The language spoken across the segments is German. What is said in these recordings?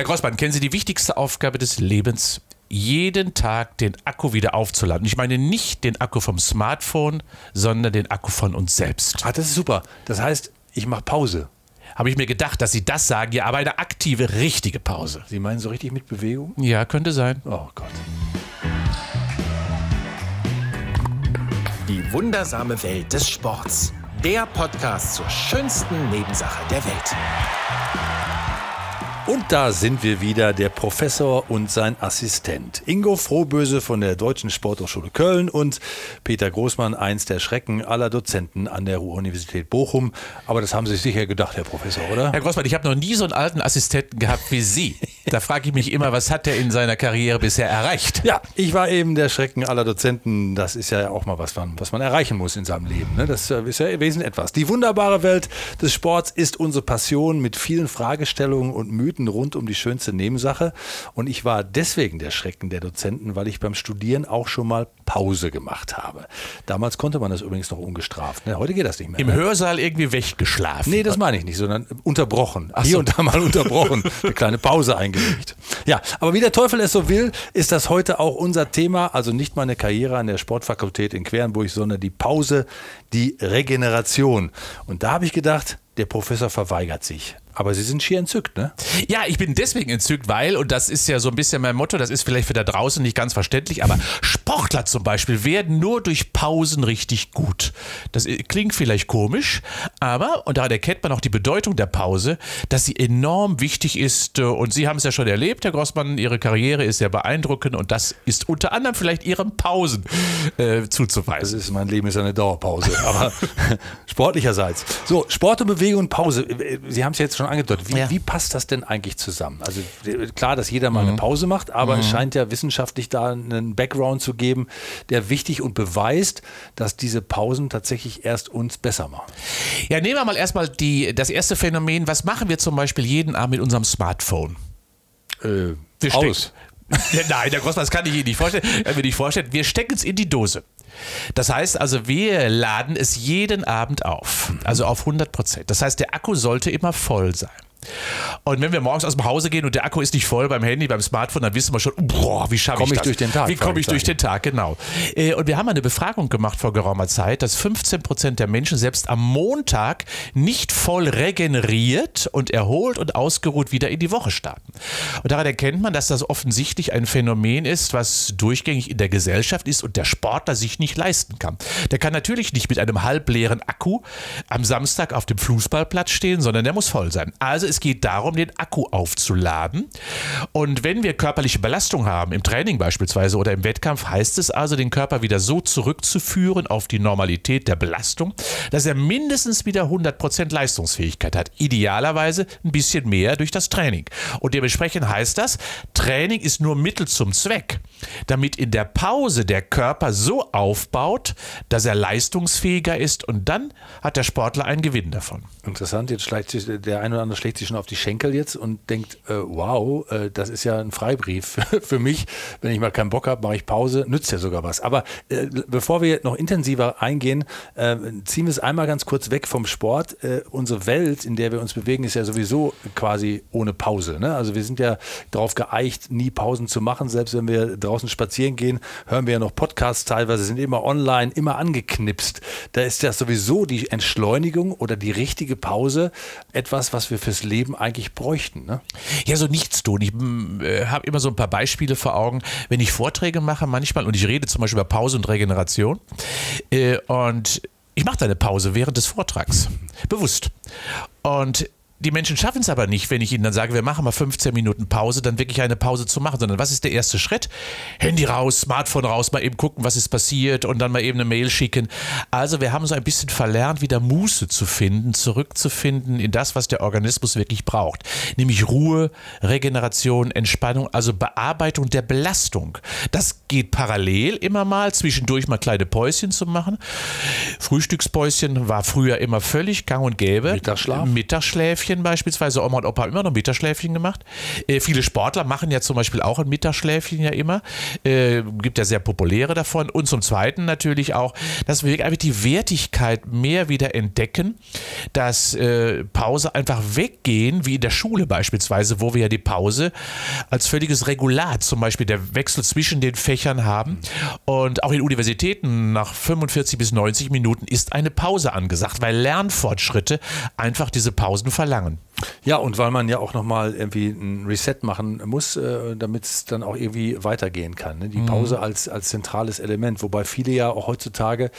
Herr Grossmann, kennen Sie die wichtigste Aufgabe des Lebens? Jeden Tag den Akku wieder aufzuladen. Ich meine nicht den Akku vom Smartphone, sondern den Akku von uns selbst. Ah, das ist super. Das heißt, ich mache Pause. Habe ich mir gedacht, dass Sie das sagen, ja, aber eine aktive, richtige Pause. Sie meinen so richtig mit Bewegung? Ja, könnte sein. Oh Gott. Die wundersame Welt des Sports. Der Podcast zur schönsten Nebensache der Welt. Und da sind wir wieder, der Professor und sein Assistent. Ingo Frohböse von der Deutschen Sporthochschule Köln und Peter Großmann, eins der Schrecken aller Dozenten an der Ruhr-Universität Bochum. Aber das haben Sie sich sicher gedacht, Herr Professor, oder? Herr Grossmann, ich habe noch nie so einen alten Assistenten gehabt wie Sie. Da frage ich mich immer, was hat er in seiner Karriere bisher erreicht? Ja, ich war eben der Schrecken aller Dozenten. Das ist ja auch mal was, was man erreichen muss in seinem Leben. Ne? Das ist ja wesentlich etwas. Die wunderbare Welt des Sports ist unsere Passion mit vielen Fragestellungen und Mythen Mythen rund um die schönste Nebensache. Und ich war deswegen der Schrecken der Dozenten, weil ich beim Studieren auch schon mal Pause gemacht habe. Damals konnte man das übrigens noch ungestraft. Ne? Heute geht das nicht mehr. Im ne? Hörsaal irgendwie weggeschlafen. Nee, das meine ich nicht, sondern unterbrochen. Ach Hier so. und da mal unterbrochen. Eine kleine Pause eingelegt. Ja, aber wie der Teufel es so will, ist das heute auch unser Thema. Also nicht meine Karriere an der Sportfakultät in Quernburg, sondern die Pause, die Regeneration. Und da habe ich gedacht, der Professor verweigert sich. Aber Sie sind schier entzückt, ne? Ja, ich bin deswegen entzückt, weil, und das ist ja so ein bisschen mein Motto, das ist vielleicht für da draußen nicht ganz verständlich, aber Sportler zum Beispiel werden nur durch Pausen richtig gut. Das klingt vielleicht komisch, aber, und daran erkennt man auch die Bedeutung der Pause, dass sie enorm wichtig ist. Und Sie haben es ja schon erlebt, Herr Grossmann, Ihre Karriere ist sehr beeindruckend und das ist unter anderem vielleicht Ihren Pausen äh, zuzuweisen. Das ist, mein Leben ist eine Dauerpause, aber sportlicherseits. So, Sport und Bewegung und Pause. Sie haben es jetzt schon angedeutet. Wie, ja. wie, passt das denn eigentlich zusammen? Also klar, dass jeder mal mhm. eine Pause macht, aber mhm. es scheint ja wissenschaftlich da einen Background zu geben, der wichtig und beweist, dass diese Pausen tatsächlich erst uns besser machen. Ja, nehmen wir mal erstmal die, das erste Phänomen. Was machen wir zum Beispiel jeden Abend mit unserem Smartphone? Äh, wir aus. Nein, der Großmann, das kann ich Ihnen nicht vorstellen. Er will nicht vorstellen. Wir stecken es in die Dose. Das heißt also, wir laden es jeden Abend auf, also auf 100 Prozent. Das heißt, der Akku sollte immer voll sein. Und wenn wir morgens aus dem Hause gehen und der Akku ist nicht voll beim Handy, beim Smartphone, dann wissen wir schon, boah, wie schaffe ich, ich das? durch den Tag? Wie komme ich durch den Tag, genau. Äh, und wir haben eine Befragung gemacht vor geraumer Zeit, dass 15 Prozent der Menschen selbst am Montag nicht voll regeneriert und erholt und ausgeruht wieder in die Woche starten. Und daran erkennt man, dass das offensichtlich ein Phänomen ist, was durchgängig in der Gesellschaft ist und der Sportler sich nicht leisten kann. Der kann natürlich nicht mit einem halbleeren Akku am Samstag auf dem Fußballplatz stehen, sondern der muss voll sein. Also es geht darum, den Akku aufzuladen. Und wenn wir körperliche Belastung haben, im Training beispielsweise oder im Wettkampf, heißt es also, den Körper wieder so zurückzuführen auf die Normalität der Belastung, dass er mindestens wieder 100% Leistungsfähigkeit hat. Idealerweise ein bisschen mehr durch das Training. Und dementsprechend heißt das, Training ist nur Mittel zum Zweck, damit in der Pause der Körper so aufbaut, dass er leistungsfähiger ist und dann hat der Sportler einen Gewinn davon. Interessant, jetzt schlägt sich der eine oder andere schlägt sich schon auf die Schenkel jetzt und denkt, äh, wow, äh, das ist ja ein Freibrief für mich. Wenn ich mal keinen Bock habe, mache ich Pause, nützt ja sogar was. Aber äh, bevor wir noch intensiver eingehen, äh, ziehen wir es einmal ganz kurz weg vom Sport. Äh, unsere Welt, in der wir uns bewegen, ist ja sowieso quasi ohne Pause. Ne? Also wir sind ja darauf geeicht, nie Pausen zu machen. Selbst wenn wir draußen spazieren gehen, hören wir ja noch Podcasts teilweise, sind immer online, immer angeknipst. Da ist ja sowieso die Entschleunigung oder die richtige Pause etwas, was wir fürs Leben eigentlich bräuchten. Ne? Ja, so nichts tun. Ich äh, habe immer so ein paar Beispiele vor Augen, wenn ich Vorträge mache manchmal und ich rede zum Beispiel über Pause und Regeneration äh, und ich mache da eine Pause während des Vortrags. Bewusst. Und die Menschen schaffen es aber nicht, wenn ich ihnen dann sage, wir machen mal 15 Minuten Pause, dann wirklich eine Pause zu machen, sondern was ist der erste Schritt? Handy raus, Smartphone raus, mal eben gucken, was ist passiert und dann mal eben eine Mail schicken. Also wir haben so ein bisschen verlernt, wieder Muße zu finden, zurückzufinden in das, was der Organismus wirklich braucht. Nämlich Ruhe, Regeneration, Entspannung, also Bearbeitung der Belastung. Das geht parallel immer mal, zwischendurch mal kleine Päuschen zu machen. Frühstückspäuschen war früher immer völlig gang und gäbe. Mittagsschlaf. Mittagsschläfchen Mittagsschläfchen beispielsweise. Oma und Opa haben immer noch Mittagsschläfchen gemacht. Äh, viele Sportler machen ja zum Beispiel auch ein Mittagsschläfchen ja immer. Äh, gibt ja sehr populäre davon. Und zum Zweiten natürlich auch, dass wir einfach die Wertigkeit mehr wieder entdecken, dass äh, Pause einfach weggehen, wie in der Schule beispielsweise, wo wir ja die Pause als völliges Regulat, zum Beispiel der Wechsel zwischen den Fächern haben. Und auch in Universitäten nach 45 bis 90 Minuten ist eine Pause angesagt, weil Lernfortschritte einfach diese Pausen verlangen. Jahren. Ja, und weil man ja auch nochmal irgendwie ein Reset machen muss, äh, damit es dann auch irgendwie weitergehen kann. Ne? Die mhm. Pause als, als zentrales Element, wobei viele ja auch heutzutage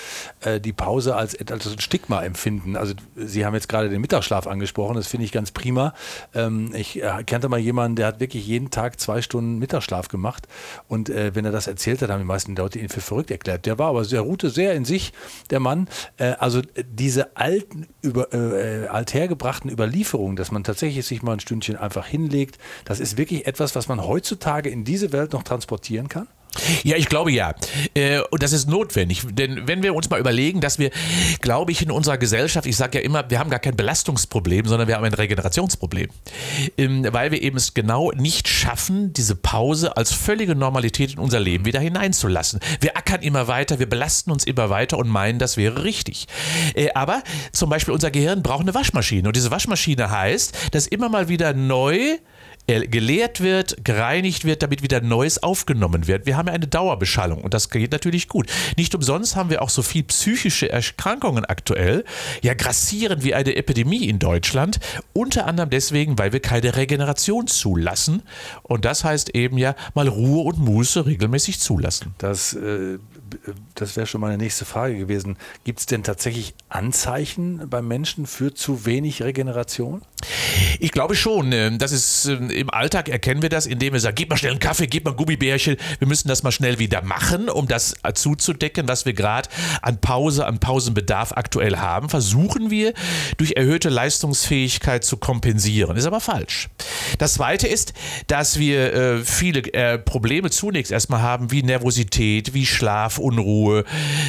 äh, die Pause als, als ein Stigma empfinden. Also Sie haben jetzt gerade den Mittagsschlaf angesprochen, das finde ich ganz prima. Ähm, ich äh, kannte mal jemanden, der hat wirklich jeden Tag zwei Stunden Mittagsschlaf gemacht und äh, wenn er das erzählt hat, haben die meisten Leute ihn für verrückt erklärt. Der war aber, der ruhte sehr in sich, der Mann. Äh, also diese alten, über, äh, althergebrachten Überlieferungen, dass man tatsächlich sich mal ein Stündchen einfach hinlegt, das ist wirklich etwas, was man heutzutage in diese Welt noch transportieren kann? Ja, ich glaube ja. Äh, und das ist notwendig. Denn wenn wir uns mal überlegen, dass wir, glaube ich, in unserer Gesellschaft, ich sage ja immer, wir haben gar kein Belastungsproblem, sondern wir haben ein Regenerationsproblem. Ähm, weil wir eben es genau nicht schaffen, diese Pause als völlige Normalität in unser Leben wieder hineinzulassen. Wir ackern immer weiter, wir belasten uns immer weiter und meinen, das wäre richtig. Äh, aber zum Beispiel unser Gehirn braucht eine Waschmaschine. Und diese Waschmaschine heißt, dass immer mal wieder neu geleert wird, gereinigt wird, damit wieder Neues aufgenommen wird. Wir haben ja eine Dauerbeschallung und das geht natürlich gut. Nicht umsonst haben wir auch so viel psychische Erkrankungen aktuell, ja grassieren wie eine Epidemie in Deutschland, unter anderem deswegen, weil wir keine Regeneration zulassen und das heißt eben ja mal Ruhe und Muße regelmäßig zulassen. Das äh, das wäre schon meine nächste Frage gewesen. Gibt es denn tatsächlich Anzeichen beim Menschen für zu wenig Regeneration? Ich glaube schon. Ähm, das ist ähm, im Alltag erkennen wir das, indem wir sagen, gib mal schnell einen Kaffee, gib mal ein Gummibärchen. Wir müssen das mal schnell wieder machen, um das zuzudecken, was wir gerade an Pause, an Pausenbedarf aktuell haben. Versuchen wir durch erhöhte Leistungsfähigkeit zu kompensieren. Ist aber falsch. Das zweite ist, dass wir äh, viele äh, Probleme zunächst erstmal haben, wie Nervosität, wie Schlaf, Unruhe,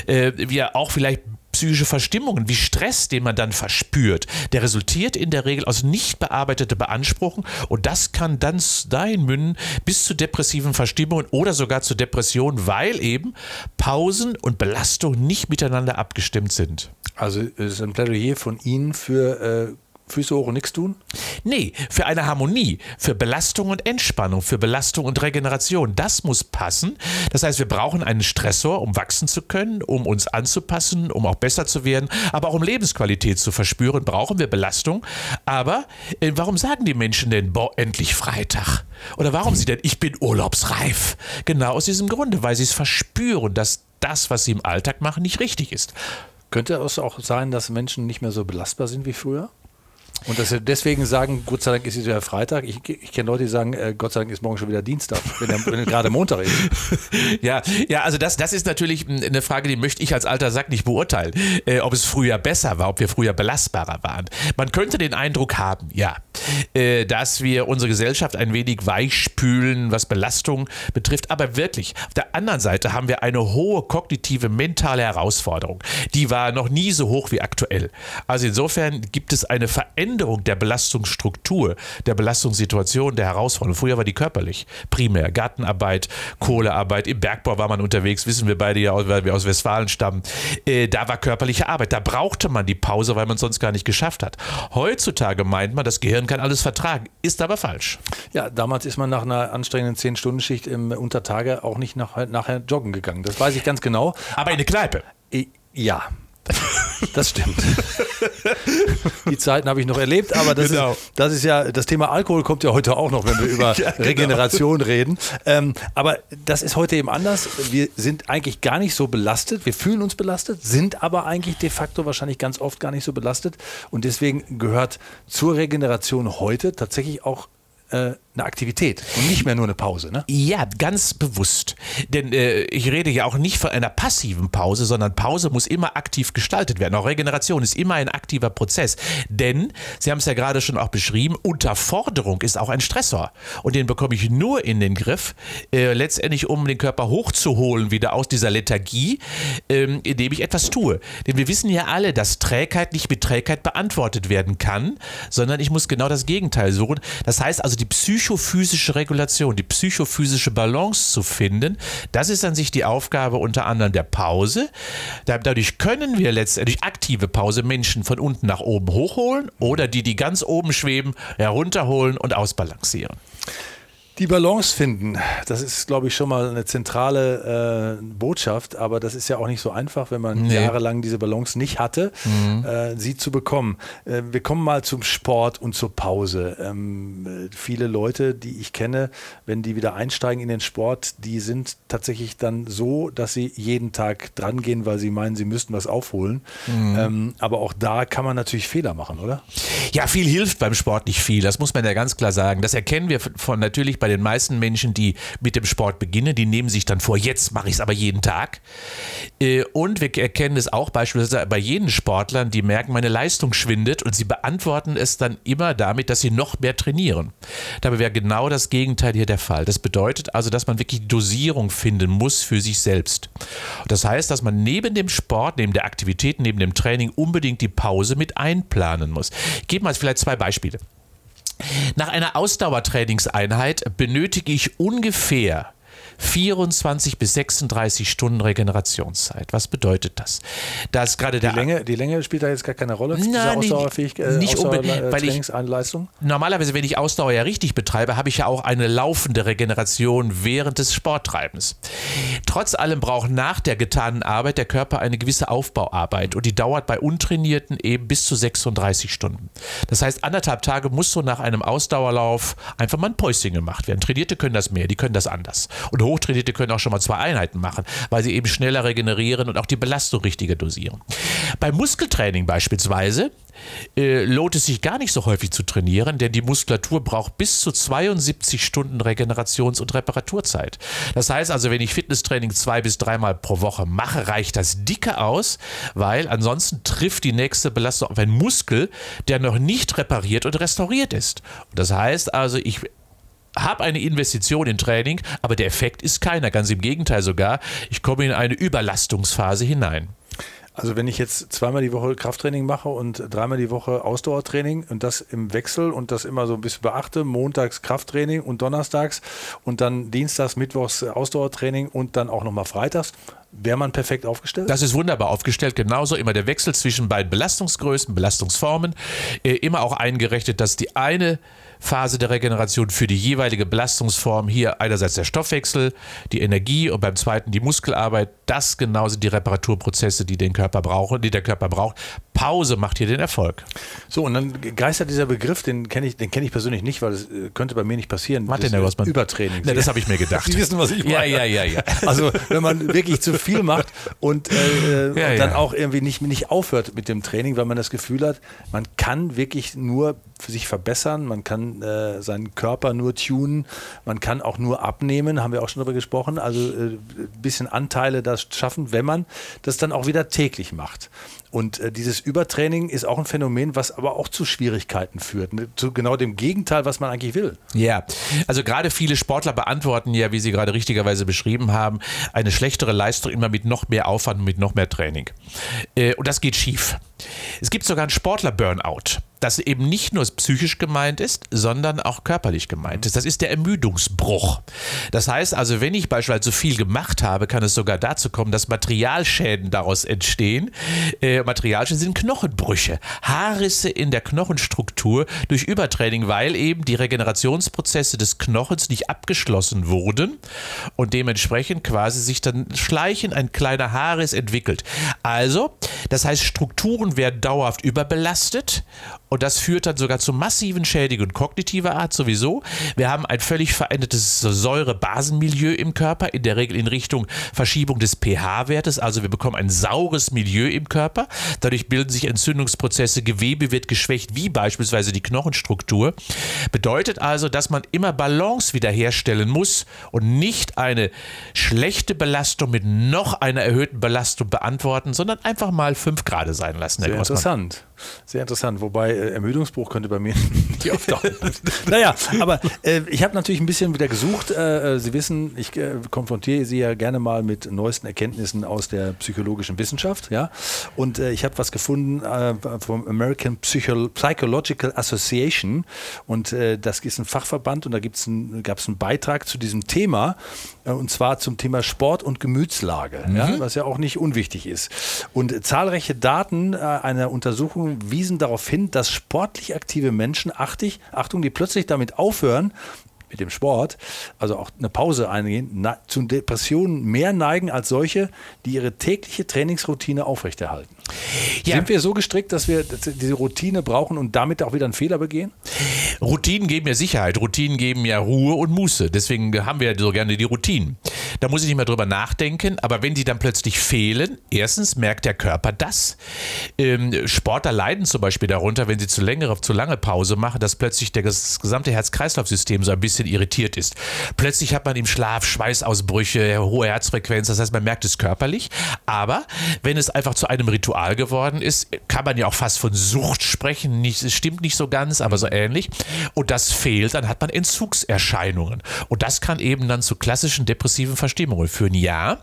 äh, wir auch vielleicht psychische Verstimmungen, wie Stress, den man dann verspürt, der resultiert in der Regel aus nicht bearbeiteter Beanspruchung und das kann dann dahin münden bis zu depressiven Verstimmungen oder sogar zu Depressionen, weil eben Pausen und Belastung nicht miteinander abgestimmt sind. Also es ist ein Plädoyer von Ihnen für äh, Füße hoch und nichts tun? Nee, für eine Harmonie, für Belastung und Entspannung, für Belastung und Regeneration. Das muss passen. Das heißt, wir brauchen einen Stressor, um wachsen zu können, um uns anzupassen, um auch besser zu werden, aber auch um Lebensqualität zu verspüren, brauchen wir Belastung. Aber äh, warum sagen die Menschen denn, boah, endlich Freitag? Oder warum sie denn, ich bin urlaubsreif? Genau aus diesem Grunde, weil sie es verspüren, dass das, was sie im Alltag machen, nicht richtig ist. Könnte es auch sein, dass Menschen nicht mehr so belastbar sind wie früher? Und dass wir deswegen sagen, Gott sei Dank ist es wieder Freitag. Ich, ich kenne Leute, die sagen, äh, Gott sei Dank ist morgen schon wieder Dienstag, wenn, der, wenn gerade Montag ist. ja, ja, also das, das ist natürlich eine Frage, die möchte ich als alter Sack nicht beurteilen, äh, ob es früher besser war, ob wir früher belastbarer waren. Man könnte den Eindruck haben, ja, äh, dass wir unsere Gesellschaft ein wenig weichspülen, was Belastung betrifft. Aber wirklich, auf der anderen Seite haben wir eine hohe kognitive, mentale Herausforderung. Die war noch nie so hoch wie aktuell. Also insofern gibt es eine Veränderung Veränderung der Belastungsstruktur, der Belastungssituation, der Herausforderung. Früher war die körperlich, primär. Gartenarbeit, Kohlearbeit, im Bergbau war man unterwegs, wissen wir beide ja, weil wir aus Westfalen stammen. Äh, da war körperliche Arbeit, da brauchte man die Pause, weil man es sonst gar nicht geschafft hat. Heutzutage meint man, das Gehirn kann alles vertragen, ist aber falsch. Ja, damals ist man nach einer anstrengenden 10-Stunden-Schicht im Untertage auch nicht nach, nachher joggen gegangen. Das weiß ich ganz genau. Aber in eine Kneipe. Ja, das stimmt. Die Zeiten habe ich noch erlebt, aber das, genau. ist, das ist ja, das Thema Alkohol kommt ja heute auch noch, wenn wir über ja, genau. Regeneration reden. Ähm, aber das ist heute eben anders. Wir sind eigentlich gar nicht so belastet. Wir fühlen uns belastet, sind aber eigentlich de facto wahrscheinlich ganz oft gar nicht so belastet. Und deswegen gehört zur Regeneration heute tatsächlich auch äh, eine Aktivität und nicht mehr nur eine Pause, ne? Ja, ganz bewusst. Denn äh, ich rede ja auch nicht von einer passiven Pause, sondern Pause muss immer aktiv gestaltet werden. Auch Regeneration ist immer ein aktiver Prozess. Denn, Sie haben es ja gerade schon auch beschrieben, Unterforderung ist auch ein Stressor. Und den bekomme ich nur in den Griff, äh, letztendlich um den Körper hochzuholen, wieder aus dieser Lethargie, äh, indem ich etwas tue. Denn wir wissen ja alle, dass Trägheit nicht mit Trägheit beantwortet werden kann, sondern ich muss genau das Gegenteil suchen. Das heißt also, die psychophysische Regulation, die psychophysische Balance zu finden, das ist an sich die Aufgabe unter anderem der Pause. Dadurch können wir letztendlich aktive Pause Menschen von unten nach oben hochholen oder die, die ganz oben schweben, herunterholen und ausbalancieren. Die Balance finden, das ist, glaube ich, schon mal eine zentrale äh, Botschaft, aber das ist ja auch nicht so einfach, wenn man nee. jahrelang diese Balance nicht hatte, mhm. äh, sie zu bekommen. Äh, wir kommen mal zum Sport und zur Pause. Ähm, viele Leute, die ich kenne, wenn die wieder einsteigen in den Sport, die sind tatsächlich dann so, dass sie jeden Tag dran gehen, weil sie meinen, sie müssten was aufholen. Mhm. Ähm, aber auch da kann man natürlich Fehler machen, oder? Ja, viel hilft beim Sport nicht viel. Das muss man ja ganz klar sagen. Das erkennen wir von natürlich bei den meisten Menschen, die mit dem Sport beginnen, die nehmen sich dann vor, jetzt mache ich es aber jeden Tag. Äh, und wir erkennen es auch beispielsweise bei jenen Sportlern, die merken, meine Leistung schwindet und sie beantworten es dann immer damit, dass sie noch mehr trainieren. Dabei wäre genau das Gegenteil hier der Fall. Das bedeutet also, dass man wirklich Dosierung finden muss für sich selbst. Das heißt, dass man neben dem Sport, neben der Aktivität, neben dem Training unbedingt die Pause mit einplanen muss. Ich gebe mal vielleicht zwei Beispiele. Nach einer Ausdauertrainingseinheit benötige ich ungefähr 24 bis 36 Stunden Regenerationszeit. Was bedeutet das? Das gerade die Länge, die Länge spielt da jetzt gar keine Rolle. Nein, Ausdauerfähigkeit, nicht Ausdauer, unbedingt, weil ich normalerweise, wenn ich Ausdauer ja richtig betreibe, habe ich ja auch eine laufende Regeneration während des Sporttreibens. Trotz allem braucht nach der getanen Arbeit der Körper eine gewisse Aufbauarbeit und die dauert bei Untrainierten eben bis zu 36 Stunden. Das heißt, anderthalb Tage muss so nach einem Ausdauerlauf einfach mal ein Päuschen gemacht werden. Trainierte können das mehr, die können das anders. Und Hochtrainierte können auch schon mal zwei Einheiten machen, weil sie eben schneller regenerieren und auch die Belastung richtiger dosieren. Beim Muskeltraining beispielsweise äh, lohnt es sich gar nicht so häufig zu trainieren, denn die Muskulatur braucht bis zu 72 Stunden Regenerations- und Reparaturzeit. Das heißt also, wenn ich Fitnesstraining zwei bis dreimal pro Woche mache, reicht das dicke aus, weil ansonsten trifft die nächste Belastung auf einen Muskel, der noch nicht repariert und restauriert ist. Und das heißt also, ich habe eine Investition in Training, aber der Effekt ist keiner. Ganz im Gegenteil sogar. Ich komme in eine Überlastungsphase hinein. Also wenn ich jetzt zweimal die Woche Krafttraining mache und dreimal die Woche Ausdauertraining und das im Wechsel und das immer so ein bisschen beachte, montags Krafttraining und donnerstags und dann dienstags, mittwochs Ausdauertraining und dann auch nochmal freitags, wäre man perfekt aufgestellt? Das ist wunderbar aufgestellt. Genauso immer der Wechsel zwischen beiden Belastungsgrößen, Belastungsformen, äh, immer auch eingerechnet, dass die eine Phase der Regeneration für die jeweilige Belastungsform hier einerseits der Stoffwechsel, die Energie und beim zweiten die Muskelarbeit. Das genauso die Reparaturprozesse, die den Körper braucht, die der Körper braucht. Pause macht hier den Erfolg. So, und dann geistert dieser Begriff, den kenne ich, den ich persönlich nicht, weil das äh, könnte bei mir nicht passieren. Was denn, Herr Rossmann? Übertraining. Ne, das habe ich mir gedacht. Sie wissen, was ich meine. Ja, ja, ja, ja. Also, wenn man wirklich zu viel macht und, äh, äh ja, und dann ja. auch irgendwie nicht, nicht aufhört mit dem Training, weil man das Gefühl hat, man kann wirklich nur sich verbessern, man kann äh, seinen Körper nur tunen, man kann auch nur abnehmen, haben wir auch schon darüber gesprochen, also ein äh, bisschen Anteile das schaffen, wenn man das dann auch wieder täglich macht. Und äh, dieses Übertraining ist auch ein Phänomen, was aber auch zu Schwierigkeiten führt. Ne? Zu genau dem Gegenteil, was man eigentlich will. Ja, also gerade viele Sportler beantworten ja, wie Sie gerade richtigerweise beschrieben haben, eine schlechtere Leistung immer mit noch mehr Aufwand mit noch mehr Training. Äh, und das geht schief. Es gibt sogar einen Sportler-Burnout das eben nicht nur psychisch gemeint ist, sondern auch körperlich gemeint ist. Das ist der Ermüdungsbruch. Das heißt also, wenn ich beispielsweise zu viel gemacht habe, kann es sogar dazu kommen, dass Materialschäden daraus entstehen. Äh, Materialschäden sind Knochenbrüche, Haarrisse in der Knochenstruktur durch Übertraining, weil eben die Regenerationsprozesse des Knochens nicht abgeschlossen wurden und dementsprechend quasi sich dann schleichen ein kleiner Haarriss entwickelt. Also, das heißt, Strukturen werden dauerhaft überbelastet und das führt dann sogar zu massiven Schädigungen kognitiver Art sowieso. Wir haben ein völlig verändertes Säure-Basenmilieu im Körper, in der Regel in Richtung Verschiebung des pH-Wertes, also wir bekommen ein saures Milieu im Körper. Dadurch bilden sich Entzündungsprozesse, Gewebe wird geschwächt, wie beispielsweise die Knochenstruktur. Bedeutet also, dass man immer Balance wiederherstellen muss und nicht eine schlechte Belastung mit noch einer erhöhten Belastung beantworten, sondern einfach mal fünf Grad sein lassen. Sehr interessant. Sehr interessant. Wobei Ermüdungsbruch könnte bei mir nicht auftauchen. naja, aber äh, ich habe natürlich ein bisschen wieder gesucht. Äh, äh Sie wissen, ich äh, konfrontiere Sie ja gerne mal mit neuesten Erkenntnissen aus der psychologischen Wissenschaft. Ja? Und äh, ich habe was gefunden vom American Psycho Psychological Association. Und das ist ein Fachverband und da ein, gab es einen Beitrag zu diesem Thema. Und zwar zum Thema Sport und Gemütslage, mhm. ja? was ja auch nicht unwichtig ist. Und zahlreiche Daten einer Untersuchung wiesen darauf hin, dass sportlich aktive Menschen, Achtung, die plötzlich damit aufhören, mit dem Sport, also auch eine Pause eingehen, zu Depressionen mehr neigen als solche, die ihre tägliche Trainingsroutine aufrechterhalten. Ja. Sind wir so gestrickt, dass wir diese Routine brauchen und damit auch wieder einen Fehler begehen? Routinen geben ja Sicherheit, Routinen geben ja Ruhe und Muße. Deswegen haben wir so gerne die Routinen. Da muss ich nicht mehr drüber nachdenken, aber wenn die dann plötzlich fehlen, erstens merkt der Körper das. Ähm, Sportler leiden zum Beispiel darunter, wenn sie zu, längere, zu lange Pause machen, dass plötzlich das gesamte Herz-Kreislauf-System so ein bisschen irritiert ist. Plötzlich hat man im Schlaf Schweißausbrüche, hohe Herzfrequenz, das heißt, man merkt es körperlich. Aber wenn es einfach zu einem Ritual geworden ist, kann man ja auch fast von Sucht sprechen. Nicht, es stimmt nicht so ganz, aber so ähnlich. Und das fehlt, dann hat man Entzugserscheinungen. Und das kann eben dann zu klassischen depressiven Verstimmungen führen. Ja,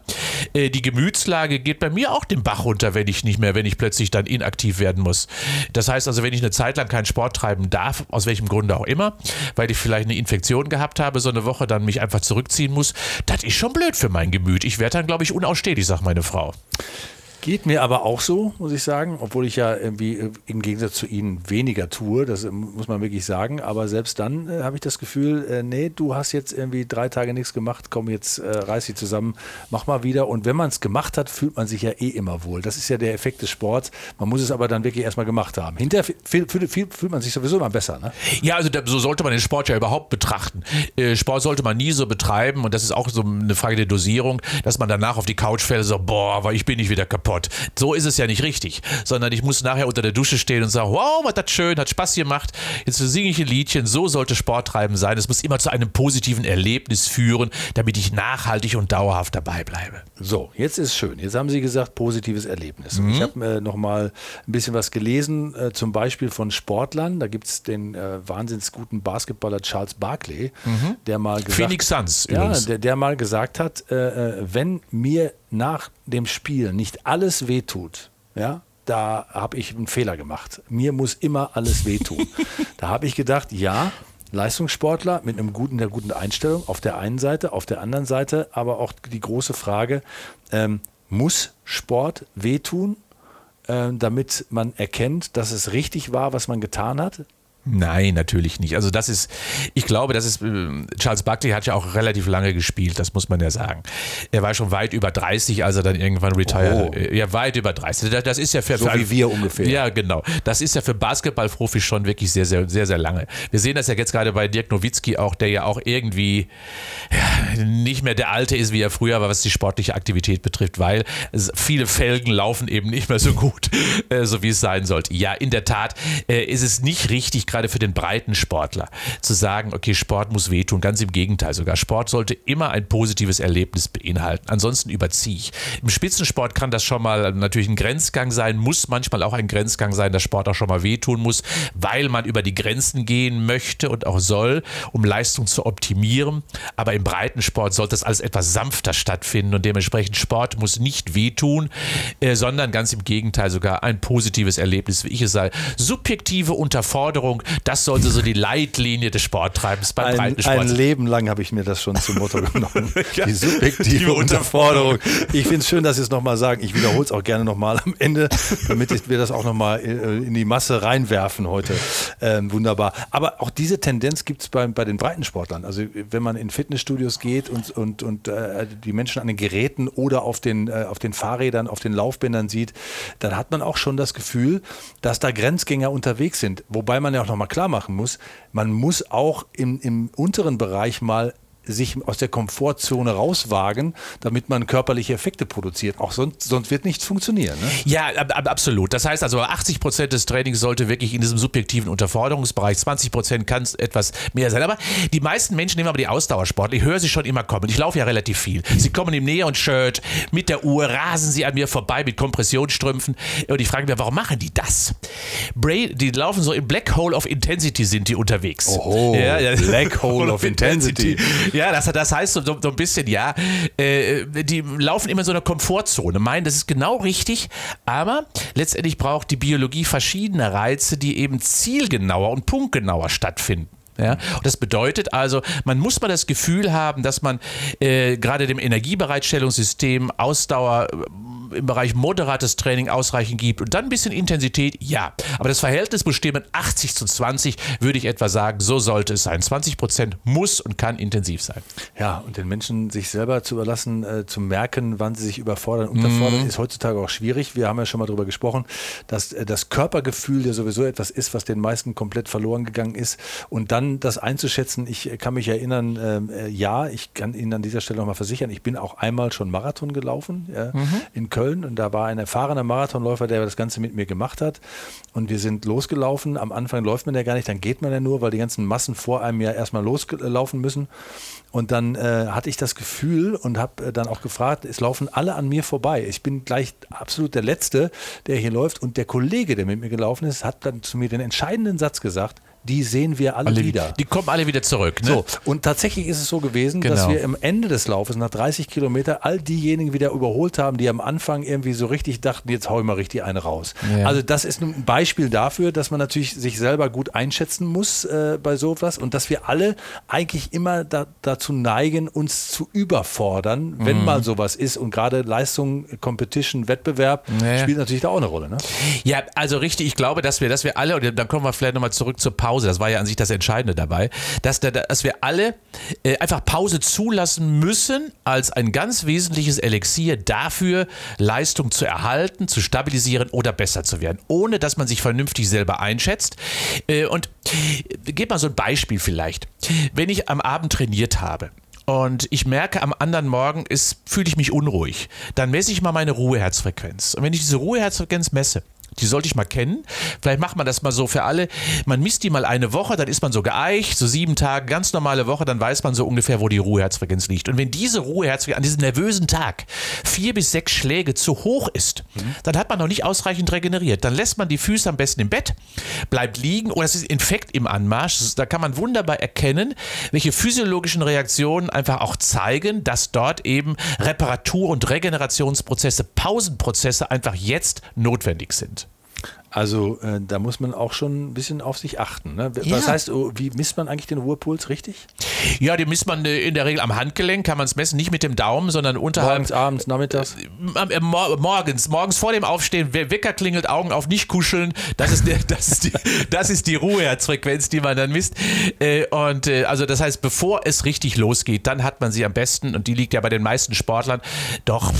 äh, die Gemütslage geht bei mir auch den Bach runter, wenn ich nicht mehr, wenn ich plötzlich dann inaktiv werden muss. Das heißt also, wenn ich eine Zeit lang keinen Sport treiben darf, aus welchem Grunde auch immer, weil ich vielleicht eine Infektion gehabt habe, so eine Woche dann mich einfach zurückziehen muss, das ist schon blöd für mein Gemüt. Ich werde dann, glaube ich, unausstehlich, sagt meine Frau. Geht mir aber auch so, muss ich sagen, obwohl ich ja irgendwie äh, im Gegensatz zu Ihnen weniger tue, das äh, muss man wirklich sagen. Aber selbst dann äh, habe ich das Gefühl, äh, nee, du hast jetzt irgendwie drei Tage nichts gemacht, komm jetzt, äh, reiß dich zusammen, mach mal wieder. Und wenn man es gemacht hat, fühlt man sich ja eh immer wohl. Das ist ja der Effekt des Sports. Man muss es aber dann wirklich erstmal gemacht haben. Hinterher fühlt, fühlt, fühlt man sich sowieso immer besser. Ne? Ja, also da, so sollte man den Sport ja überhaupt betrachten. Äh, Sport sollte man nie so betreiben und das ist auch so eine Frage der Dosierung, dass man danach auf die Couch fällt sagt, boah, aber ich bin nicht wieder kaputt. So ist es ja nicht richtig, sondern ich muss nachher unter der Dusche stehen und sagen, wow, was das schön, hat Spaß gemacht, jetzt singe ich ein Liedchen, so sollte Sporttreiben sein. Es muss immer zu einem positiven Erlebnis führen, damit ich nachhaltig und dauerhaft dabei bleibe. So, jetzt ist schön. Jetzt haben Sie gesagt, positives Erlebnis. Mhm. Ich habe äh, noch mal ein bisschen was gelesen, äh, zum Beispiel von Sportlern. Da gibt es den äh, wahnsinns guten Basketballer Charles Barkley, mhm. der mal gesagt, Phoenix Suns ja, der, der, mal gesagt hat, äh, äh, wenn mir nach dem Spiel nicht alles wehtut, ja, da habe ich einen Fehler gemacht. Mir muss immer alles wehtun. da habe ich gedacht, ja, Leistungssportler mit einem guten, der guten Einstellung auf der einen Seite, auf der anderen Seite aber auch die große Frage, ähm, muss Sport wehtun, äh, damit man erkennt, dass es richtig war, was man getan hat? Nein, natürlich nicht. Also das ist, ich glaube, das ist, äh, Charles Buckley hat ja auch relativ lange gespielt, das muss man ja sagen. Er war schon weit über 30, als er dann irgendwann retired. Oh. Ja, weit über 30. Das ist ja für, so für wie wir ungefähr. Ja, genau. Das ist ja für Basketballprofis schon wirklich sehr, sehr, sehr, sehr lange. Wir sehen das ja jetzt gerade bei Dirk Nowitzki auch, der ja auch irgendwie ja, nicht mehr der Alte ist, wie er früher war, was die sportliche Aktivität betrifft, weil viele Felgen laufen eben nicht mehr so gut, äh, so wie es sein sollte. Ja, in der Tat äh, ist es nicht richtig, gerade für den breiten Sportler, zu sagen, okay, Sport muss wehtun. Ganz im Gegenteil sogar. Sport sollte immer ein positives Erlebnis beinhalten. Ansonsten überziehe ich. Im Spitzensport kann das schon mal natürlich ein Grenzgang sein, muss manchmal auch ein Grenzgang sein, dass Sport auch schon mal wehtun muss, weil man über die Grenzen gehen möchte und auch soll, um Leistung zu optimieren. Aber im breiten Sport sollte das alles etwas sanfter stattfinden und dementsprechend Sport muss nicht wehtun, äh, sondern ganz im Gegenteil sogar ein positives Erlebnis, wie ich es sage. Subjektive Unterforderung Unterforderung, das sollte so die Leitlinie des Sporttreibens beim Ein, Breitensport ein sein. Leben lang habe ich mir das schon zum Motto genommen. Die subjektive Unterforderung. Ich finde es schön, dass Sie es nochmal sagen. Ich wiederhole es auch gerne nochmal am Ende, damit wir das auch nochmal in die Masse reinwerfen heute. Ähm, wunderbar. Aber auch diese Tendenz gibt es bei, bei den Breitensportlern. Also wenn man in Fitnessstudios geht und, und, und äh, die Menschen an den Geräten oder auf den, äh, auf den Fahrrädern, auf den Laufbändern sieht, dann hat man auch schon das Gefühl, dass da Grenzgänger unterwegs sind. Wobei man ja auch nochmal klar machen muss, man muss auch im, im unteren Bereich mal sich aus der Komfortzone rauswagen, damit man körperliche Effekte produziert. Auch sonst, sonst wird nichts funktionieren. Ne? Ja, ab, ab, absolut. Das heißt also, 80 Prozent des Trainings sollte wirklich in diesem subjektiven Unterforderungsbereich, 20 Prozent kann es etwas mehr sein. Aber die meisten Menschen nehmen aber die Ausdauersportler. Ich höre sie schon immer kommen. Ich laufe ja relativ viel. Sie kommen im Neon-Shirt, mit der Uhr, rasen sie an mir vorbei mit Kompressionsstrümpfen. Und ich frage mich, warum machen die das? Bray, die laufen so im Black Hole of Intensity sind die unterwegs. Oho, Black Hole of Intensity. Ja, das, das heißt so, so ein bisschen, ja, äh, die laufen immer in so einer Komfortzone, meinen, das ist genau richtig, aber letztendlich braucht die Biologie verschiedene Reize, die eben zielgenauer und punktgenauer stattfinden. Ja, und das bedeutet also, man muss mal das Gefühl haben, dass man äh, gerade dem Energiebereitstellungssystem Ausdauer im Bereich moderates Training ausreichend gibt und dann ein bisschen Intensität, ja. Aber das Verhältnis bestimmen 80 zu 20, würde ich etwa sagen, so sollte es sein. 20 Prozent muss und kann intensiv sein. Ja, und den Menschen sich selber zu überlassen, äh, zu merken, wann sie sich überfordern, unterfordern, ist heutzutage auch schwierig. Wir haben ja schon mal darüber gesprochen, dass äh, das Körpergefühl ja sowieso etwas ist, was den meisten komplett verloren gegangen ist. Und dann das einzuschätzen, ich äh, kann mich erinnern, ähm, äh, ja, ich kann Ihnen an dieser Stelle nochmal versichern, ich bin auch einmal schon Marathon gelaufen ja, in Köln und da war ein erfahrener Marathonläufer, der das Ganze mit mir gemacht hat. Und wir sind losgelaufen. Am Anfang läuft man ja gar nicht, dann geht man ja nur, weil die ganzen Massen vor einem ja erstmal loslaufen müssen. Und dann äh, hatte ich das Gefühl und habe äh, dann auch gefragt, es laufen alle an mir vorbei. Ich bin gleich absolut der Letzte, der hier läuft. Und der Kollege, der mit mir gelaufen ist, hat dann zu mir den entscheidenden Satz gesagt, die sehen wir alle, wieder. Die kommen alle wieder zurück. Ne? So, und tatsächlich ist es so gewesen, dass Genau. wir am Ende des Laufes, nach 30 Kilometer, all diejenigen wieder überholt haben, die am Anfang irgendwie so richtig dachten, jetzt hau ich mal richtig eine raus. Ja. Also das ist ein Beispiel dafür, dass man natürlich sich selber gut einschätzen muss äh, bei sowas und dass wir alle eigentlich immer da, dazu neigen, uns zu überfordern, Mhm. wenn mal sowas ist. Und gerade Leistung, Competition, Wettbewerb Ja. spielt natürlich da auch eine Rolle. Ne? Ja, also richtig, ich glaube, dass wir, dass wir alle, und dann kommen wir vielleicht nochmal zurück zur Pause, das war ja an sich das Entscheidende dabei, dass, da- dass wir alle äh, einfach Pause zulassen müssen als ein ganz wesentliches Elixier dafür, Leistung zu erhalten, zu stabilisieren oder besser zu werden, ohne dass man sich vernünftig selber einschätzt. Äh, und äh, gib mal so ein Beispiel vielleicht. Wenn ich am Abend trainiert habe, und ich merke, am anderen Morgen fühle ich mich unruhig. Dann messe ich mal meine Ruheherzfrequenz. Und wenn ich diese Ruheherzfrequenz messe, die sollte ich mal kennen. Vielleicht macht man das mal so für alle. Man misst die mal eine Woche, dann ist man so geeicht, so sieben Tage, ganz normale Woche, dann weiß man so ungefähr, wo die Ruheherzfrequenz liegt. Und wenn diese Ruheherzfrequenz an diesem nervösen Tag vier bis sechs Schläge zu hoch ist, dann hat man noch nicht ausreichend regeneriert. Dann lässt man die Füße am besten im Bett, bleibt liegen oder es ist Infekt im Anmarsch. Da kann man wunderbar erkennen, welche physiologischen Reaktionen einfach auch zeigen, dass dort eben Reparatur- und Regenerationsprozesse, Pausenprozesse einfach jetzt notwendig sind. Also äh, da muss man auch schon ein bisschen auf sich achten. Ne? Was Ja. heißt, oh, wie misst man eigentlich den Ruhepuls richtig? Ja, den misst man äh, in der Regel am Handgelenk, kann man es messen, nicht mit dem Daumen, sondern unterhalb. Morgens, abends, nachmittags? Äh, mor morgens, morgens vor dem Aufstehen, wer Wecker klingelt, Augen auf, nicht kuscheln. Das ist, der, das ist, die, das ist die Ruheherzfrequenz, die man dann misst. Äh, und äh, also das heißt, bevor es richtig losgeht, dann hat man sie am besten und die liegt ja bei den meisten Sportlern doch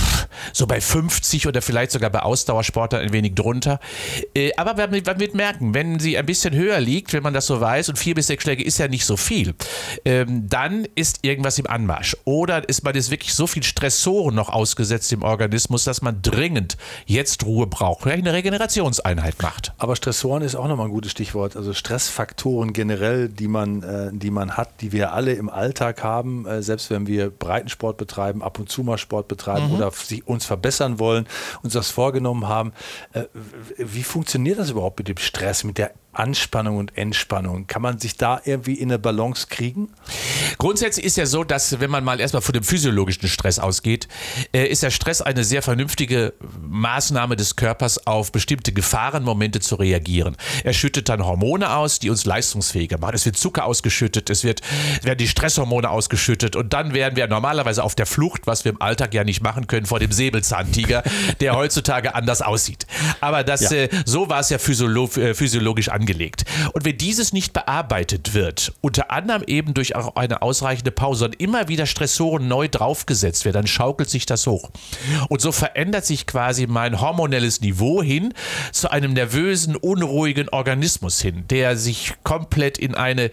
so bei 50 oder vielleicht sogar bei Ausdauersportlern ein wenig drunter. Äh, aber man, man wird merken, wenn sie ein bisschen höher liegt, wenn man das so weiß, und vier bis sechs Schläge ist ja nicht so viel, ähm, dann ist irgendwas im Anmarsch. Oder ist man jetzt wirklich so viel Stressoren noch ausgesetzt im Organismus, dass man dringend jetzt Ruhe braucht, vielleicht eine Regenerationseinheit macht. Aber Stressoren ist auch nochmal ein gutes Stichwort. Also Stressfaktoren generell, die man, äh, die man hat, die wir alle im Alltag haben, äh, selbst wenn wir Breitensport betreiben, ab und zu mal Sport betreiben oder sich, uns verbessern wollen, uns das vorgenommen haben. Äh, wie funktioniert das überhaupt mit dem Stress, mit der Anspannung und Entspannung. Kann man sich da irgendwie in eine Balance kriegen? Grundsätzlich ist ja so, dass wenn man mal erstmal von dem physiologischen Stress ausgeht, äh, ist der Stress eine sehr vernünftige Maßnahme des Körpers, auf bestimmte Gefahrenmomente zu reagieren. Er schüttet dann Hormone aus, die uns leistungsfähiger machen. Es wird Zucker ausgeschüttet, es, wird, werden die Stresshormone ausgeschüttet und dann werden wir normalerweise auf der Flucht, was wir im Alltag ja nicht machen können, vor dem Säbelzahntiger, der heutzutage anders aussieht. Aber das, ja. äh, so war es ja physiolo äh, physiologisch angelegt. Und wenn dieses nicht bearbeitet wird, unter anderem eben durch auch eine ausreichende Pause und immer wieder Stressoren neu draufgesetzt werden, dann schaukelt sich das hoch. Und so verändert sich quasi mein hormonelles Niveau hin zu einem nervösen, unruhigen Organismus hin, der sich komplett in eine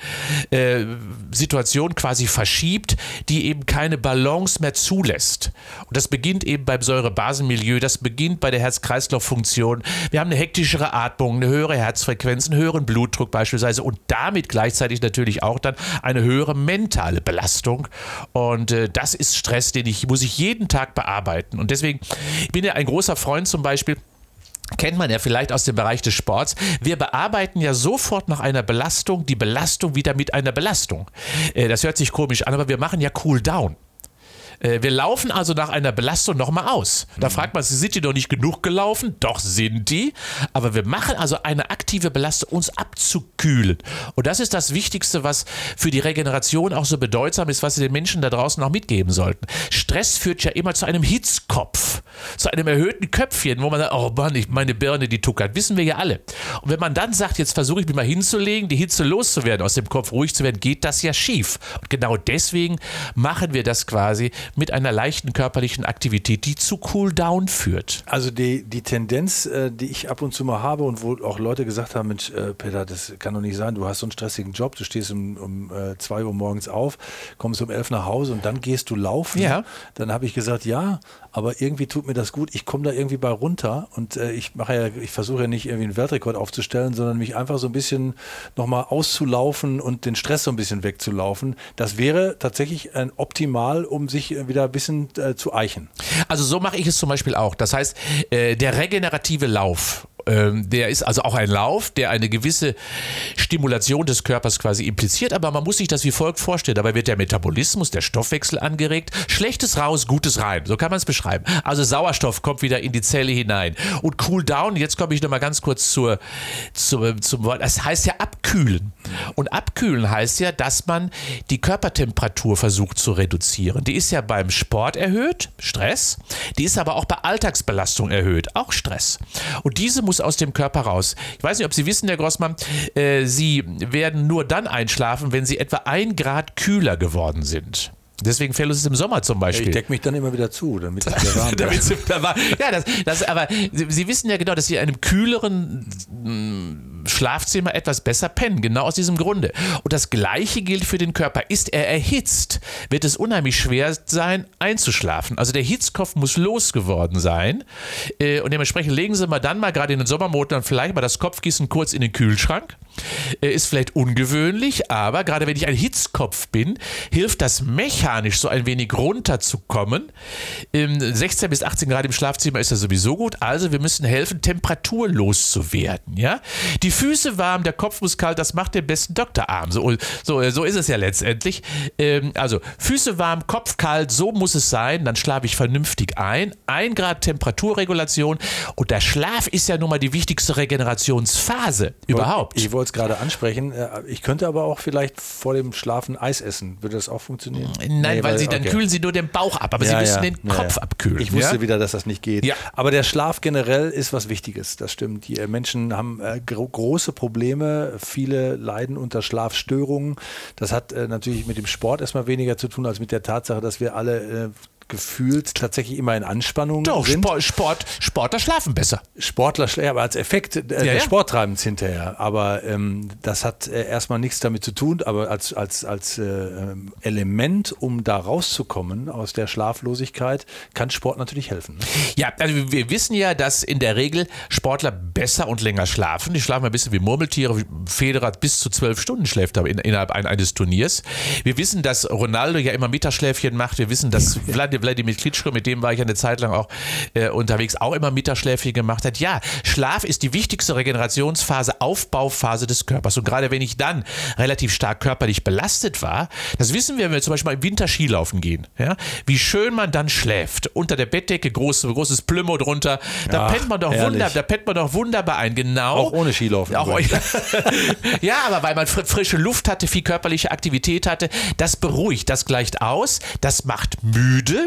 äh, Situation quasi verschiebt, die eben keine Balance mehr zulässt. Und das beginnt eben beim Säurebasenmilieu, das beginnt bei der Herz-Kreislauf-Funktion. Wir haben eine hektischere Atmung, eine höhere Herzfrequenz, einen höheren Blutdruck beispielsweise und damit gleichzeitig natürlich auch dann eine höhere mentale Belastung. Und äh, das ist Stress, den ich, muss ich jeden Tag bearbeiten. Und deswegen bin ich ein großer Freund zum Beispiel kennt man ja vielleicht aus dem Bereich des Sports. Wir bearbeiten ja sofort nach einer Belastung die Belastung wieder mit einer Belastung. Äh, das hört sich komisch an, aber wir machen ja Cool Down. Äh, wir laufen also nach einer Belastung nochmal aus. Da mhm. fragt man sich, sind die noch nicht genug gelaufen? Doch sind die. Aber wir machen also eine aktive Belastung, uns abzukühlen. Und das ist das Wichtigste, was für die Regeneration auch so bedeutsam ist, was wir den Menschen da draußen auch mitgeben sollten. Stress führt ja immer zu einem Hitzkopf, zu einem erhöhten Köpfchen, wo man sagt, oh Mann, ich, meine Birne, die tuckert. Wissen wir ja alle. Und wenn man dann sagt, jetzt versuche ich mich mal hinzulegen, die Hitze loszuwerden, aus dem Kopf ruhig zu werden, geht das ja schief. Und genau deswegen machen wir das quasi mit einer leichten körperlichen Aktivität, die zu Cooldown führt. Also die, die Tendenz, äh, die ich ab und zu mal habe und wo auch Leute gesagt haben, Mensch, äh, Peter, das kann doch nicht sein, du hast so einen stressigen Job, du stehst um, um äh, zwei Uhr morgens auf, kommst um elf nach Hause und dann gehst du laufen. Ja. Dann habe ich gesagt, ja, aber irgendwie tut mir das gut. Ich komme da irgendwie bei runter und äh, ich mache ja, ich versuche ja nicht irgendwie einen Weltrekord aufzustellen, sondern mich einfach so ein bisschen nochmal auszulaufen und den Stress so ein bisschen wegzulaufen. Das wäre tatsächlich ein optimal, um sich wieder ein bisschen äh, zu eichen. Also so mache ich es zum Beispiel auch. Das heißt, äh, der regenerative Lauf ähm, der ist also auch ein Lauf, der eine gewisse Stimulation des Körpers quasi impliziert, aber man muss sich das wie folgt vorstellen. Dabei wird der Metabolismus, der Stoffwechsel angeregt, Schlechtes raus, Gutes rein. So kann man es beschreiben. Also Sauerstoff kommt wieder in die Zelle hinein. Und Cool Down, jetzt komme ich nochmal ganz kurz zur, zur, zum Wort, das heißt ja abkühlen. Und abkühlen heißt ja, dass man die Körpertemperatur versucht zu reduzieren. Die ist ja beim Sport erhöht, Stress. Die ist aber auch bei Alltagsbelastung erhöht, auch Stress. Und diese muss aus dem Körper raus. Ich weiß nicht, ob Sie wissen, Herr Grossmann, äh, Sie werden nur dann einschlafen, wenn Sie etwa ein Grad kühler geworden sind. Deswegen fällt es im Sommer zum Beispiel. Ich decke mich dann immer wieder zu, damit es wieder warm damit Ja, das, das, aber Sie, sie, wissen ja genau, dass Sie in einem kühleren Schlafzimmer etwas besser pennen, genau aus diesem Grunde. Und das Gleiche gilt für den Körper. Ist er erhitzt, wird es unheimlich schwer sein, einzuschlafen. Also der Hitzkopf muss losgeworden sein. Äh, und dementsprechend legen Sie mal dann mal gerade in den Sommermonaten vielleicht mal das Kopfkissen kurz in den Kühlschrank. Äh, ist vielleicht ungewöhnlich, aber gerade wenn ich ein Hitzkopf bin, hilft das mechanisch so ein wenig runterzukommen. 16 bis 18 Grad im Schlafzimmer ist ja sowieso gut. Also wir müssen helfen, temperaturlos zu werden. Ja? Die Füße warm, der Kopf muss kalt, das macht den besten Doktorarm. So, so, so ist es ja letztendlich. Ähm, also Füße warm, Kopf kalt, so muss es sein. Dann schlafe ich vernünftig ein. Ein Grad Temperaturregulation. Und der Schlaf ist ja nun mal die wichtigste Regenerationsphase überhaupt. Ich wollte es gerade ansprechen. Äh, ich könnte aber auch vielleicht vor dem Schlafen Eis essen. Würde das auch funktionieren? Nein, nee, weil, weil, sie dann okay. kühlen sie nur den Bauch ab, aber ja, sie müssen ja, den Kopf abkühlen. Ich wusste wieder, dass das nicht geht. Ja. Aber der Schlaf generell ist was Wichtiges, das stimmt. Die äh, Menschen haben äh, gro große Probleme, viele leiden unter Schlafstörungen. Das hat äh, natürlich mit dem Sport erstmal weniger zu tun, als mit der Tatsache, dass wir alle äh, gefühlt tatsächlich immer in Anspannung Doch, sind. Sport, Sport, Sportler schlafen besser. Sportler, ja, aber als Effekt äh, ja, ja. Sporttreibens hinterher. Aber ähm, das hat äh, erstmal nichts damit zu tun, aber als, als, als äh, ähm, Element, um da rauszukommen aus der Schlaflosigkeit, kann Sport natürlich helfen. Ne? Ja, also wir wissen ja, dass in der Regel Sportler besser und länger schlafen. Die schlafen ein bisschen wie Murmeltiere. Federer bis zu zwölf Stunden schläft aber in, innerhalb eines Turniers. Wir wissen, dass Ronaldo ja immer Mittagsschläfchen macht. Wir wissen, dass Vladimir Wladimir Klitschko, mit dem war ich eine Zeit lang auch äh, unterwegs, auch immer Mittagsschläfchen gemacht hat. Ja, Schlaf ist die wichtigste Regenerationsphase, Aufbauphase des Körpers. Und gerade wenn ich dann relativ stark körperlich belastet war, das wissen wir, wenn wir zum Beispiel mal im Winter Skilaufen gehen, ja, wie schön man dann schläft. Unter der Bettdecke, groß, großes Plümo drunter, da Ach, pennt man doch wunderbar, da pennt man doch wunderbar ein. Genau. Auch ohne Skilaufen. Auch, ja, aber weil man fr frische Luft hatte, viel körperliche Aktivität hatte, das beruhigt, das gleicht aus, das macht müde.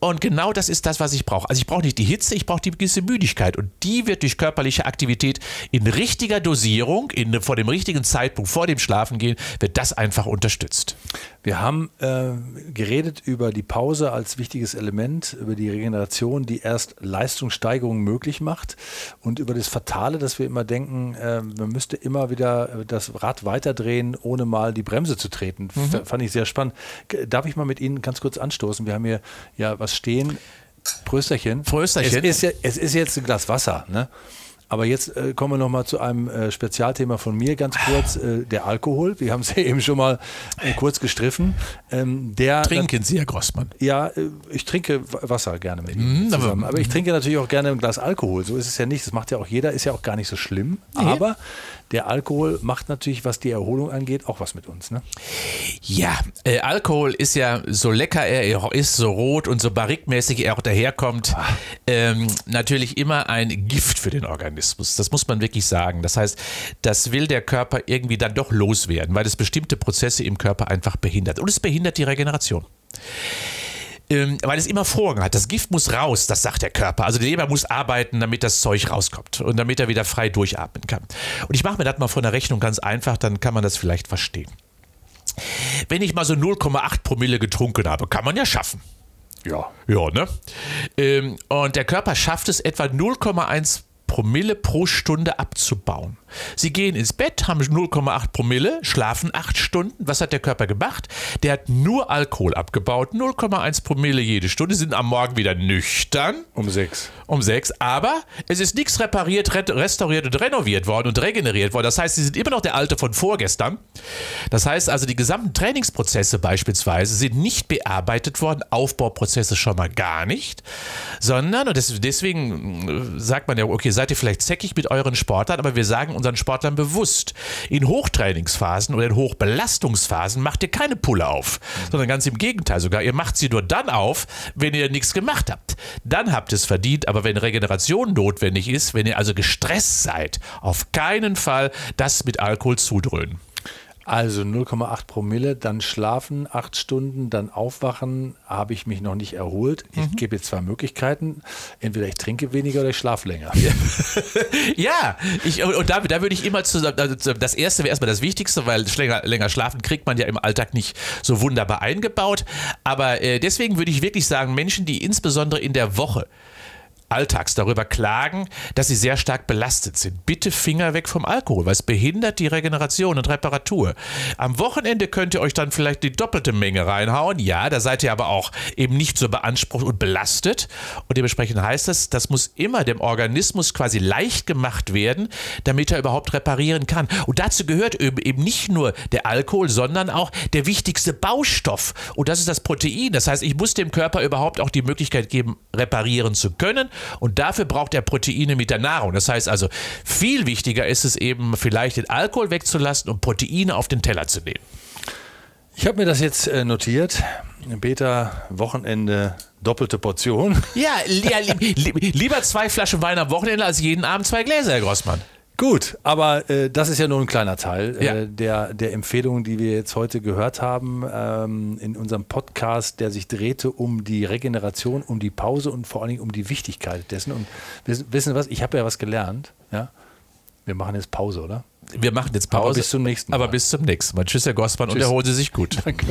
Und genau das ist das, was ich brauche. Also ich brauche nicht die Hitze, ich brauche die gewisse Müdigkeit. Und die wird durch körperliche Aktivität in richtiger Dosierung, in, vor dem richtigen Zeitpunkt, vor dem Schlafengehen, wird das einfach unterstützt. Wir haben äh, geredet über die Pause als wichtiges Element, über die Regeneration, die erst Leistungssteigerung möglich macht und über das Fatale, dass wir immer denken, äh, man müsste immer wieder das Rad weiterdrehen, ohne mal die Bremse zu treten. F- Fand ich sehr spannend. Darf ich mal mit Ihnen ganz kurz anstoßen? Wir haben hier ja was stehen. Prösterchen. Prösterchen. Es ist, ja, es ist jetzt ein Glas Wasser, ne? Aber jetzt äh, kommen wir noch mal zu einem äh, Spezialthema von mir ganz kurz, äh, der Alkohol. Wir haben es ja eben schon mal äh, kurz gestriffen. Ähm, der Trinken Sie, Herr Grossmann. ja, äh, ich trinke Wa- Wasser gerne mit aber- zusammen. Aber ich trinke natürlich auch gerne ein Glas Alkohol. So ist es ja nicht. Das macht ja auch jeder. Ist ja auch gar nicht so schlimm. Aber der Alkohol macht natürlich, was die Erholung angeht, auch was mit uns. Ne? Ja, äh, Alkohol ist ja so lecker er ist, so rot und so barrikmäßig er auch daherkommt, ähm, natürlich immer ein Gift für den Organismus. Das muss man wirklich sagen. Das heißt, das will der Körper irgendwie dann doch loswerden, weil es bestimmte Prozesse im Körper einfach behindert. Und es behindert die Regeneration. Ähm, weil es immer Vorrang hat. Das Gift muss raus, das sagt der Körper. Also der Leber muss arbeiten, damit das Zeug rauskommt und damit er wieder frei durchatmen kann. Und ich mache mir das mal von der Rechnung ganz einfach, dann kann man das vielleicht verstehen. Wenn ich mal so 0,8 Promille getrunken habe, kann man ja schaffen. Ja. Ja, ne? Ähm, und der Körper schafft es etwa 0,1 Promille pro Stunde abzubauen. Sie gehen ins Bett, haben 0,8 Promille, schlafen 8 Stunden. Was hat der Körper gemacht? Der hat nur Alkohol abgebaut, 0,1 Promille jede Stunde, sind am Morgen wieder nüchtern Um sechs. um sechs, aber es ist nichts repariert, re- restauriert und renoviert worden und regeneriert worden. Das heißt, sie sind immer noch der Alte von vorgestern. Das heißt also, die gesamten Trainingsprozesse beispielsweise sind nicht bearbeitet worden, Aufbauprozesse schon mal gar nicht, sondern, und deswegen äh, sagt man ja, okay, seid ihr vielleicht zäckig mit euren Sportlern, aber wir sagen unseren Sportlern bewusst, in Hochtrainingsphasen oder in Hochbelastungsphasen macht ihr keine Pulle auf, sondern ganz im Gegenteil sogar, ihr macht sie nur dann auf, wenn ihr nichts gemacht habt. Dann habt ihr es verdient, aber wenn Regeneration notwendig ist, wenn ihr also gestresst seid, auf keinen Fall das mit Alkohol zudröhnen. Also 0,8 Promille, dann schlafen acht Stunden, dann aufwachen, habe ich mich noch nicht erholt. Ich gebe jetzt zwei Möglichkeiten. Entweder ich trinke weniger oder ich schlafe länger. Ja, ich, und da, da würde ich immer zu, also das erste wäre erstmal das Wichtigste, weil länger, länger schlafen kriegt man ja im Alltag nicht so wunderbar eingebaut. Aber äh, deswegen würde ich wirklich sagen, Menschen, die insbesondere in der Woche alltags darüber klagen, dass sie sehr stark belastet sind. Bitte Finger weg vom Alkohol, weil es behindert die Regeneration und Reparatur. Am Wochenende könnt ihr euch dann vielleicht die doppelte Menge reinhauen. Ja, da seid ihr aber auch eben nicht so beansprucht und belastet. Und dementsprechend heißt es, das muss immer dem Organismus quasi leicht gemacht werden, damit er überhaupt reparieren kann. Und dazu gehört eben nicht nur der Alkohol, sondern auch der wichtigste Baustoff. Und das ist das Protein. Das heißt, ich muss dem Körper überhaupt auch die Möglichkeit geben, reparieren zu können. Und dafür braucht er Proteine mit der Nahrung. Das heißt also, viel wichtiger ist es eben, vielleicht den Alkohol wegzulassen und Proteine auf den Teller zu nehmen. Ich habe mir das jetzt äh, notiert. Beta, Wochenende, doppelte Portion. Ja, li ja li li lieber zwei Flaschen Wein am Wochenende als jeden Abend zwei Gläser, Herr Grossmann. Gut, aber äh, das ist ja nur ein kleiner Teil Ja. äh, der, der Empfehlungen, die wir jetzt heute gehört haben ähm, in unserem Podcast, der sich drehte um die Regeneration, um die Pause und vor allen Dingen um die Wichtigkeit dessen. Und wissen, wissen Sie was? Ich habe ja was gelernt. Ja? Wir machen jetzt Pause, oder? Wir machen jetzt Pause. Aber bis zum nächsten Mal. Aber bis zum nächsten Mal. Tschüss, Herr Grossmann, und Tschüss. erholen Sie sich gut. Danke.